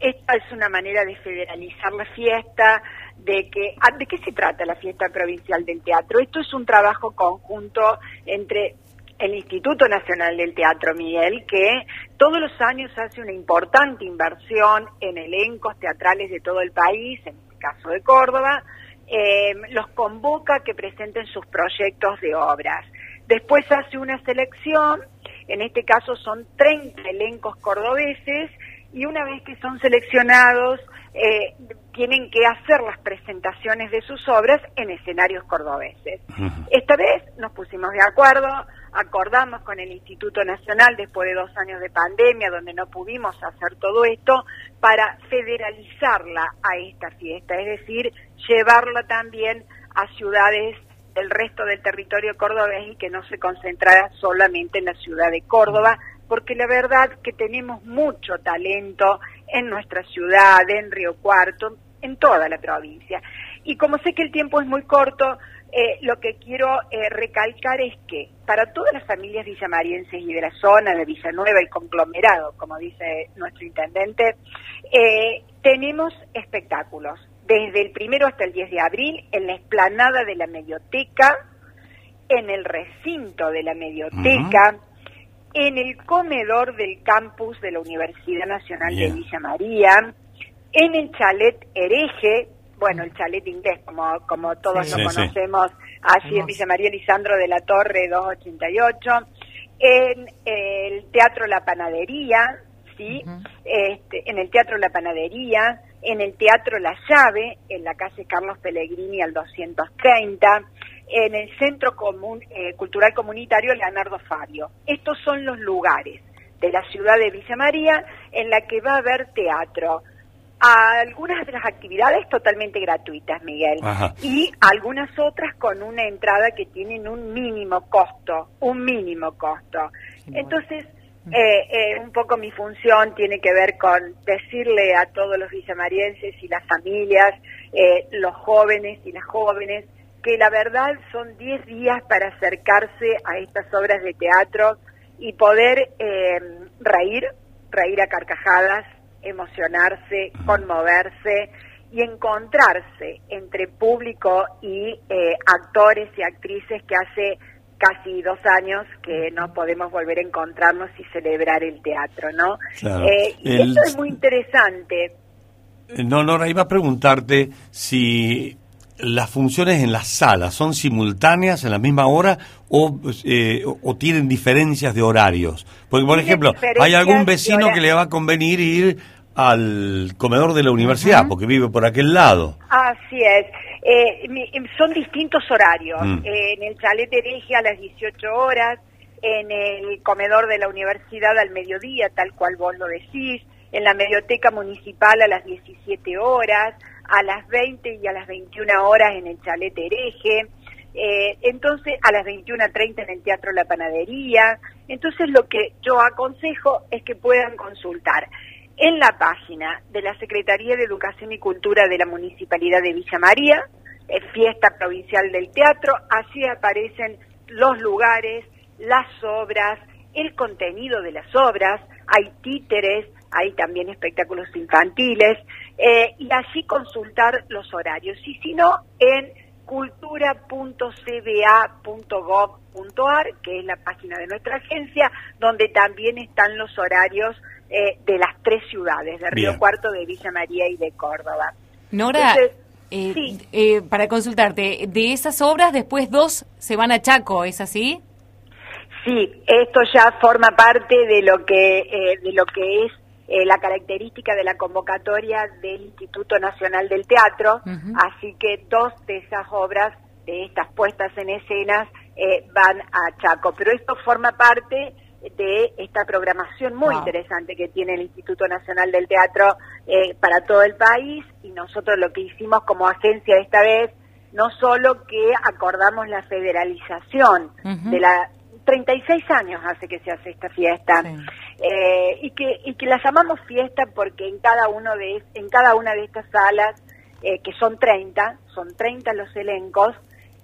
esta es una manera de federalizar la fiesta, de que ah, ¿de qué se trata la fiesta provincial del teatro? Esto es un trabajo conjunto entre el Instituto Nacional del Teatro Miguel, que todos los años hace una importante inversión en elencos teatrales de todo el país, en el caso de Córdoba, eh, los convoca a que presenten sus proyectos de obras. Después hace una selección, en este caso son 30 elencos cordobeses, y una vez que son seleccionados, eh, tienen que hacer las presentaciones de sus obras en escenarios cordobeses. Esta vez nos pusimos de acuerdo, acordamos con el Instituto Nacional después de dos años de pandemia, donde no pudimos hacer todo esto, para federalizarla a esta fiesta, es decir, llevarla también a ciudades del resto del territorio cordobés y que no se concentrara solamente en la ciudad de Córdoba, porque la verdad que tenemos mucho talento en nuestra ciudad, en Río Cuarto, en toda la provincia. Y como sé que el tiempo es muy corto, eh, lo que quiero eh, recalcar es que para todas las familias villamarienses y de la zona de Villanueva, el conglomerado, como dice nuestro intendente, eh, tenemos espectáculos. Desde el primero hasta el 10 de abril en la explanada de la Medioteca, en el recinto de la Medioteca, en el comedor del campus de la Universidad Nacional de Villa María, en el chalet hereje, bueno, el chalet inglés, como, como todos lo conocemos, así en Villa María Lisandro de la Torre 288, en el Teatro La Panadería, ¿sí? este, en el Teatro La Panadería, en el Teatro La Llave, en la calle Carlos Pellegrini al 230, en el Centro Común, eh, Cultural Comunitario Leonardo Fabio. Estos son los lugares de la ciudad de Villa María en la que va a haber teatro, algunas de las actividades totalmente gratuitas, Miguel, y algunas otras con una entrada que tienen un mínimo costo, un mínimo costo. Entonces, eh, eh, un poco mi función tiene que ver con decirle a todos los villamarienses y las familias, eh, los jóvenes y las jóvenes, que la verdad son 10 días para acercarse a estas obras de teatro y poder reír, reír a carcajadas, emocionarse, conmoverse y encontrarse entre público y eh, actores y actrices que hace casi dos años que no podemos volver a encontrarnos y celebrar el teatro, ¿no? Eh, y eso es muy interesante. Eh, no, Nora, iba a preguntarte si las funciones en las salas son simultáneas en la misma hora o, eh, o tienen diferencias de horarios. Porque, por ejemplo, hay algún vecino que le va a convenir ir al comedor de la universidad porque vive por aquel lado. Así es. Eh, son distintos horarios. Mm. Eh, en el chalet hereje a las 18 horas, en el comedor de la universidad al mediodía, tal cual vos lo decís, en la medioteca municipal a las 17 horas, a las 20 y a las 21 horas en el chalet hereje, eh, entonces a las 21.30 en el Teatro La Panadería. Entonces lo que yo aconsejo es que puedan consultar en la página de la Secretaría de Educación y Cultura de la Municipalidad de Villa María, eh, Fiesta Provincial del Teatro, así aparecen los lugares, las obras, el contenido de las obras, hay títeres, hay también espectáculos infantiles, eh, y así consultar los horarios. Y si no, en cultura.cba.gov.ar, que es la página de nuestra agencia, donde también están los horarios eh, de las tres ciudades, de Río Cuarto, de Villa María y de Córdoba. Nora, eh, para consultarte, de esas obras después dos se van a Chaco, ¿es así? Sí, esto ya forma parte de lo que de lo que es eh, la característica de la convocatoria del Instituto Nacional del Teatro, así que dos de esas obras, de estas puestas en escenas, eh, van a Chaco. Pero esto forma parte de esta programación muy interesante que tiene el Instituto Nacional del Teatro eh, para todo el país. Y nosotros lo que hicimos como agencia esta vez, no solo que acordamos la federalización de la 36 años hace que se hace esta fiesta eh, y que y que la llamamos fiesta porque en cada uno de en cada una de estas salas eh, que son 30 son 30 los elencos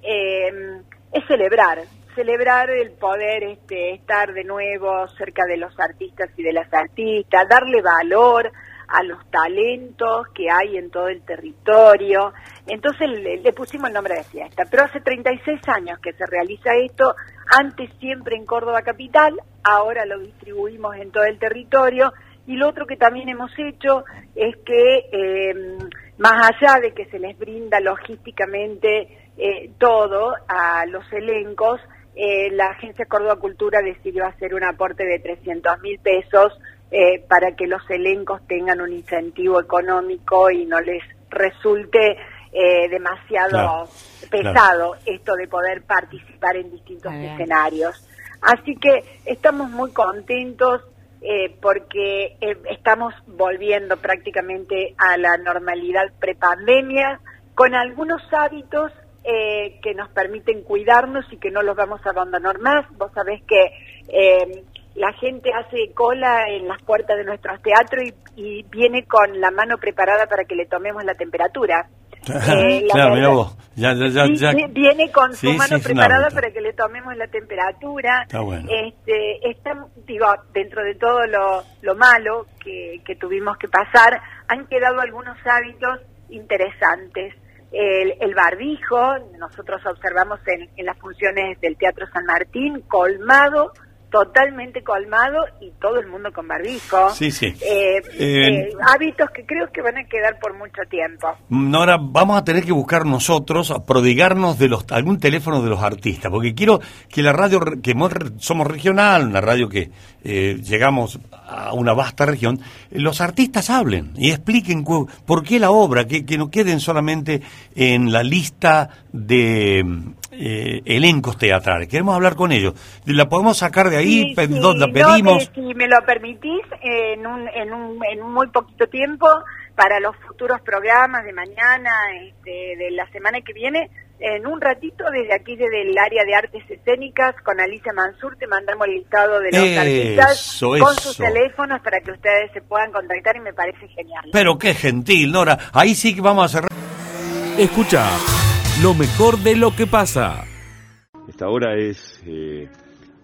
eh, es celebrar celebrar el poder este estar de nuevo cerca de los artistas y de las artistas darle valor a los talentos que hay en todo el territorio. Entonces le, pusimos el nombre de fiesta. Pero hace 36 años que se realiza esto, antes siempre en Córdoba Capital, ahora lo distribuimos en todo el territorio. Y lo otro que también hemos hecho es que, em, más allá de que se les brinda logísticamente eh, todo a los elencos, eh, la Agencia Córdoba Cultura decidió hacer un aporte de 300 mil pesos eh, para que los elencos tengan un incentivo económico y no les resulte eh, demasiado pesado esto de poder participar en distintos escenarios. Así que estamos muy contentos eh, porque estamos volviendo prácticamente a la normalidad prepandemia con algunos hábitos que nos permiten cuidarnos y que no los vamos a abandonar más. Vos sabés que la gente hace cola en las puertas de nuestros teatros y, y viene con la mano preparada para que le tomemos la temperatura. Eh, la <laughs> claro, mira verdad- vos. Ya, ya, ya, Sí, ya. sí, viene con su Sí, mano preparada para que le tomemos la temperatura. Está bueno. Este, está, digo, dentro de todo lo, lo malo que, que tuvimos que pasar, han quedado algunos hábitos interesantes. El, el barbijo, nosotros observamos en, en las funciones del Teatro San Martín, colmado, totalmente colmado y todo el mundo con barbijo. Sí, sí. Eh, Eh, eh, hábitos que creo que van a quedar por mucho tiempo. Nora, vamos a tener que buscar nosotros, a prodigarnos de los algún teléfono de los artistas, porque quiero que la radio, que mo- somos regional, una radio que eh, llegamos a una vasta región, los artistas hablen y expliquen cu- por qué la obra, que, que no queden solamente en la lista de eh, elencos teatrales. Queremos hablar con ellos. La podemos sacar de ahí, Sí, Pe- sí, ¿dónde no, pedimos. eh, si me lo permitís, en un, en, un, en un muy poquito tiempo, para los futuros programas de mañana, este, de la semana que viene, en un ratito, desde aquí, desde el área de artes escénicas, con Alicia Mansur, te mandamos el listado de los Eso, artistas con eso. sus teléfonos para que ustedes se puedan contactar y me parece genial. Pero qué gentil, Nora. Ahí sí que vamos a cerrar. Escucha lo mejor de lo que pasa. Esta hora es eh,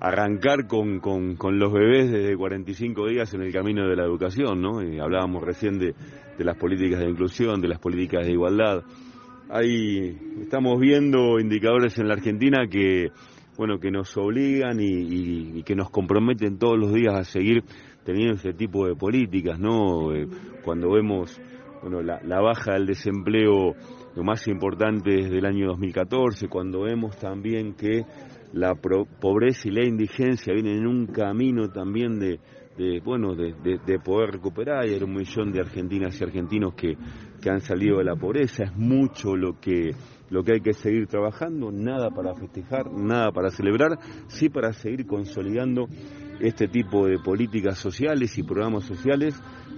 arrancar con, con- con los bebés desde 45 días en el camino de la educación, ¿no? Eh, hablábamos recién de, de las políticas de inclusión, de las políticas de igualdad. Ahí estamos viendo indicadores en la Argentina que, bueno, que nos obligan y, que nos comprometen todos los días a seguir teniendo este tipo de políticas, ¿no? Eh, cuando vemos, bueno, la, baja del desempleo, lo más importante desde el año 2014, cuando vemos también que la pro- pobreza y la indigencia vienen en un camino también de, bueno de, de- de poder recuperar. Hay un millón de argentinas y argentinos que, que han salido de la pobreza. Es mucho lo que lo que hay que seguir trabajando. Nada para festejar nada para celebrar sí para seguir consolidando este tipo de políticas sociales y programas sociales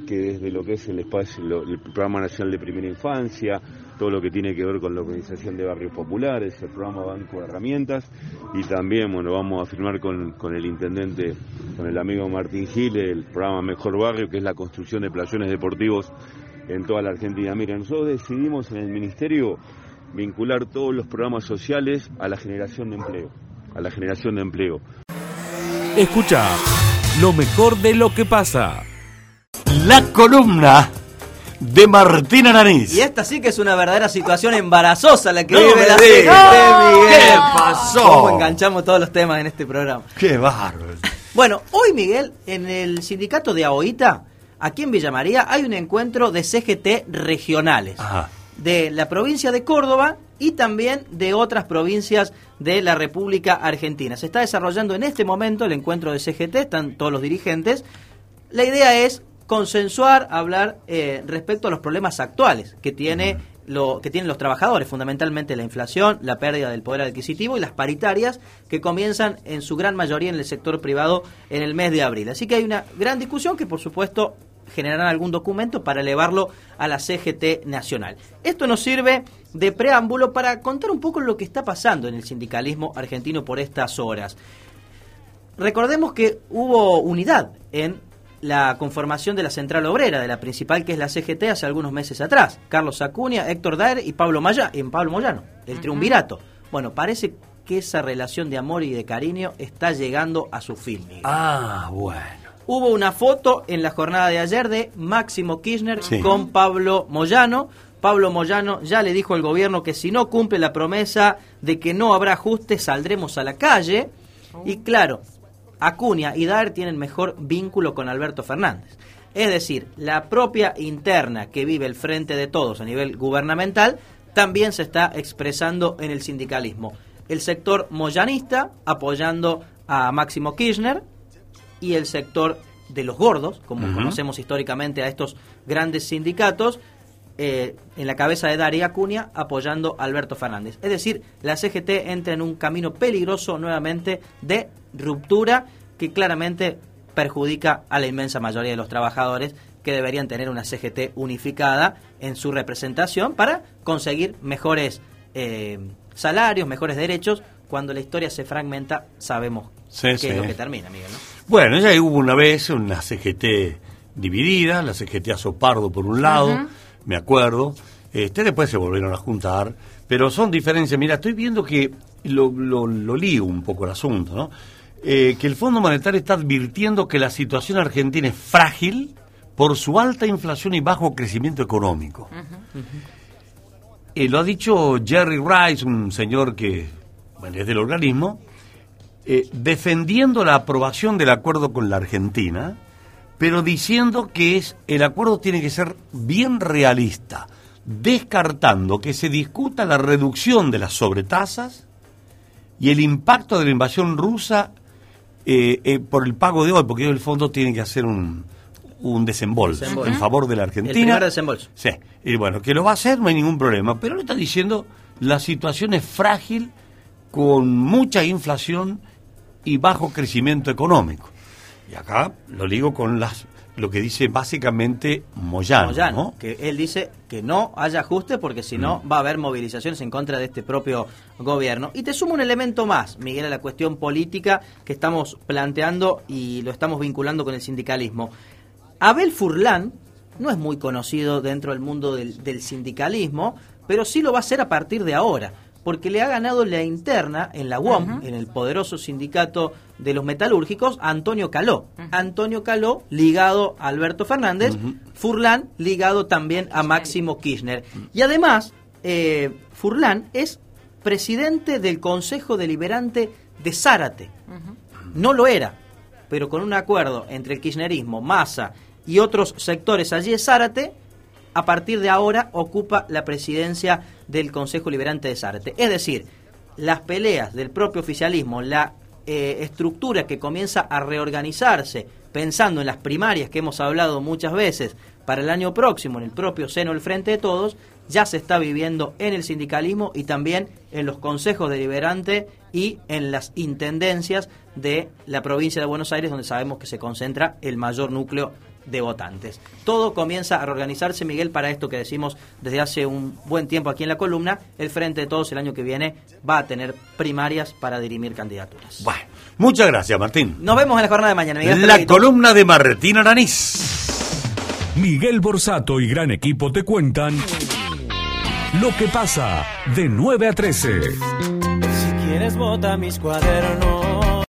que desde lo que es el espacio el programa nacional de primera infancia todo lo que tiene que ver con la organización de barrios populares, el programa Banco de Herramientas y también, bueno, vamos a firmar con, con el intendente, con el amigo Martín Gil, el programa Mejor Barrio, que es la construcción de playones deportivos en toda la Argentina. Miren, nosotros decidimos en el Ministerio vincular todos los programas sociales a la generación de empleo, a la generación de empleo. Escucha lo mejor de lo que pasa. La columna de Martina Nariz. Y esta sí que es una verdadera situación embarazosa la que No vive la. CGT. Miguel. ¿Qué pasó? ¿Cómo enganchamos todos los temas en este programa? Qué bárbaro. Bueno, hoy, Miguel, en el sindicato de Ahoita, aquí en Villa María, hay un encuentro de CGT regionales. Ajá. de la provincia de Córdoba y también de otras provincias de la República Argentina. Se está desarrollando en este momento el encuentro de CGT, están todos los dirigentes. La idea es consensuar, hablar eh, respecto a los problemas actuales que tiene lo que tienen los trabajadores, fundamentalmente la inflación, la pérdida del poder adquisitivo y las paritarias que comienzan en su gran mayoría en el sector privado en el mes de abril. Así que hay una gran discusión que por supuesto generarán algún documento para elevarlo a la CGT nacional. Esto nos sirve de preámbulo para contar un poco lo que está pasando en el sindicalismo argentino por estas horas. Recordemos que hubo unidad en la conformación de la central obrera, de la principal que es la CGT, hace algunos meses atrás. Carlos Acuña, Héctor Daer y Pablo, Maya, y Pablo Moyano, el triunvirato. Bueno, parece que esa relación de amor y de cariño está llegando a su fin. Miguel. Ah, bueno. Hubo una foto en la jornada de ayer de Máximo Kirchner Sí. con Pablo Moyano. Pablo Moyano ya le dijo al gobierno que si no cumple la promesa de que no habrá ajuste, saldremos a la calle. Y claro, Acuña y Daer tienen mejor vínculo con Alberto Fernández. Es decir, la propia interna que vive el frente de todos a nivel gubernamental también se está expresando en el sindicalismo. El sector moyanista apoyando a Máximo Kirchner y el sector de los gordos, como conocemos históricamente a estos grandes sindicatos, eh, en la cabeza de Daria Acuña apoyando a Alberto Fernández. Es decir, la CGT entra en un camino peligroso nuevamente de ruptura que claramente perjudica a la inmensa mayoría de los trabajadores que deberían tener una CGT unificada en su representación para conseguir mejores eh, salarios, mejores derechos. Cuando la historia se fragmenta, sabemos Sí, qué sí. es lo que termina, Miguel. ¿no? Bueno, ya hubo una vez una CGT dividida, la CGT Azopardo por un lado, me acuerdo, este, después se volvieron a juntar, pero son diferencias. Mira, estoy viendo que lo, lo, lo lío un poco el asunto, ¿no? Eh, que el Fondo Monetario está advirtiendo que la situación argentina es frágil por su alta inflación y bajo crecimiento económico. Eh, lo ha dicho Jerry Rice, un señor que bueno, es del organismo, eh, defendiendo la aprobación del acuerdo con la Argentina, pero diciendo que es el acuerdo tiene que ser bien realista, descartando que se discuta la reducción de las sobretasas y el impacto de la invasión rusa eh, eh, por el pago de hoy, porque el fondo tiene que hacer un, un desembolso, Desembolso. en favor de la El Argentina. primer desembolso. Sí, y bueno, que lo va a hacer, no hay ningún problema. Pero le está diciendo, la situación es frágil, con mucha inflación y bajo crecimiento económico. Y acá lo digo con las lo que dice básicamente Moyano, Moyano, ¿no? que él dice que no haya ajuste porque si no va a haber movilizaciones en contra de este propio gobierno. Y te sumo un elemento más, Miguel, a la cuestión política que estamos planteando y lo estamos vinculando con el sindicalismo. Abel Furlan no es muy conocido dentro del mundo del, del sindicalismo, pero sí lo va a hacer a partir de ahora, porque le ha ganado la interna en la UOM, en el poderoso sindicato de los metalúrgicos, a Antonio Caló. Antonio Caló ligado a Alberto Fernández, Furlan ligado también a Máximo Kirchner. Y además, eh, Furlan es presidente del Consejo Deliberante de Zárate. No lo era, pero con un acuerdo entre el kirchnerismo, Massa y otros sectores allí de Zárate, a partir de ahora ocupa la presidencia del Consejo Liberante de Zárate. Es decir, las peleas del propio oficialismo, la eh, estructura que comienza a reorganizarse, pensando en las primarias que hemos hablado muchas veces para el año próximo, en el propio seno del Frente de Todos, ya se está viviendo en el sindicalismo y también en los consejos deliberantes y en las intendencias de la provincia de Buenos Aires, donde sabemos que se concentra el mayor núcleo de votantes. Todo comienza a reorganizarse, Miguel, para esto que decimos desde hace un buen tiempo aquí en la columna. El Frente de Todos el año que viene va a tener primarias para dirimir candidaturas. Bueno, muchas gracias, Martín. Nos vemos en la jornada de mañana, Miguel. La columna de Martín Aranís. Miguel Borsato y gran equipo te cuentan lo que pasa de 9 a 13. Si quieres bota mis cuadernos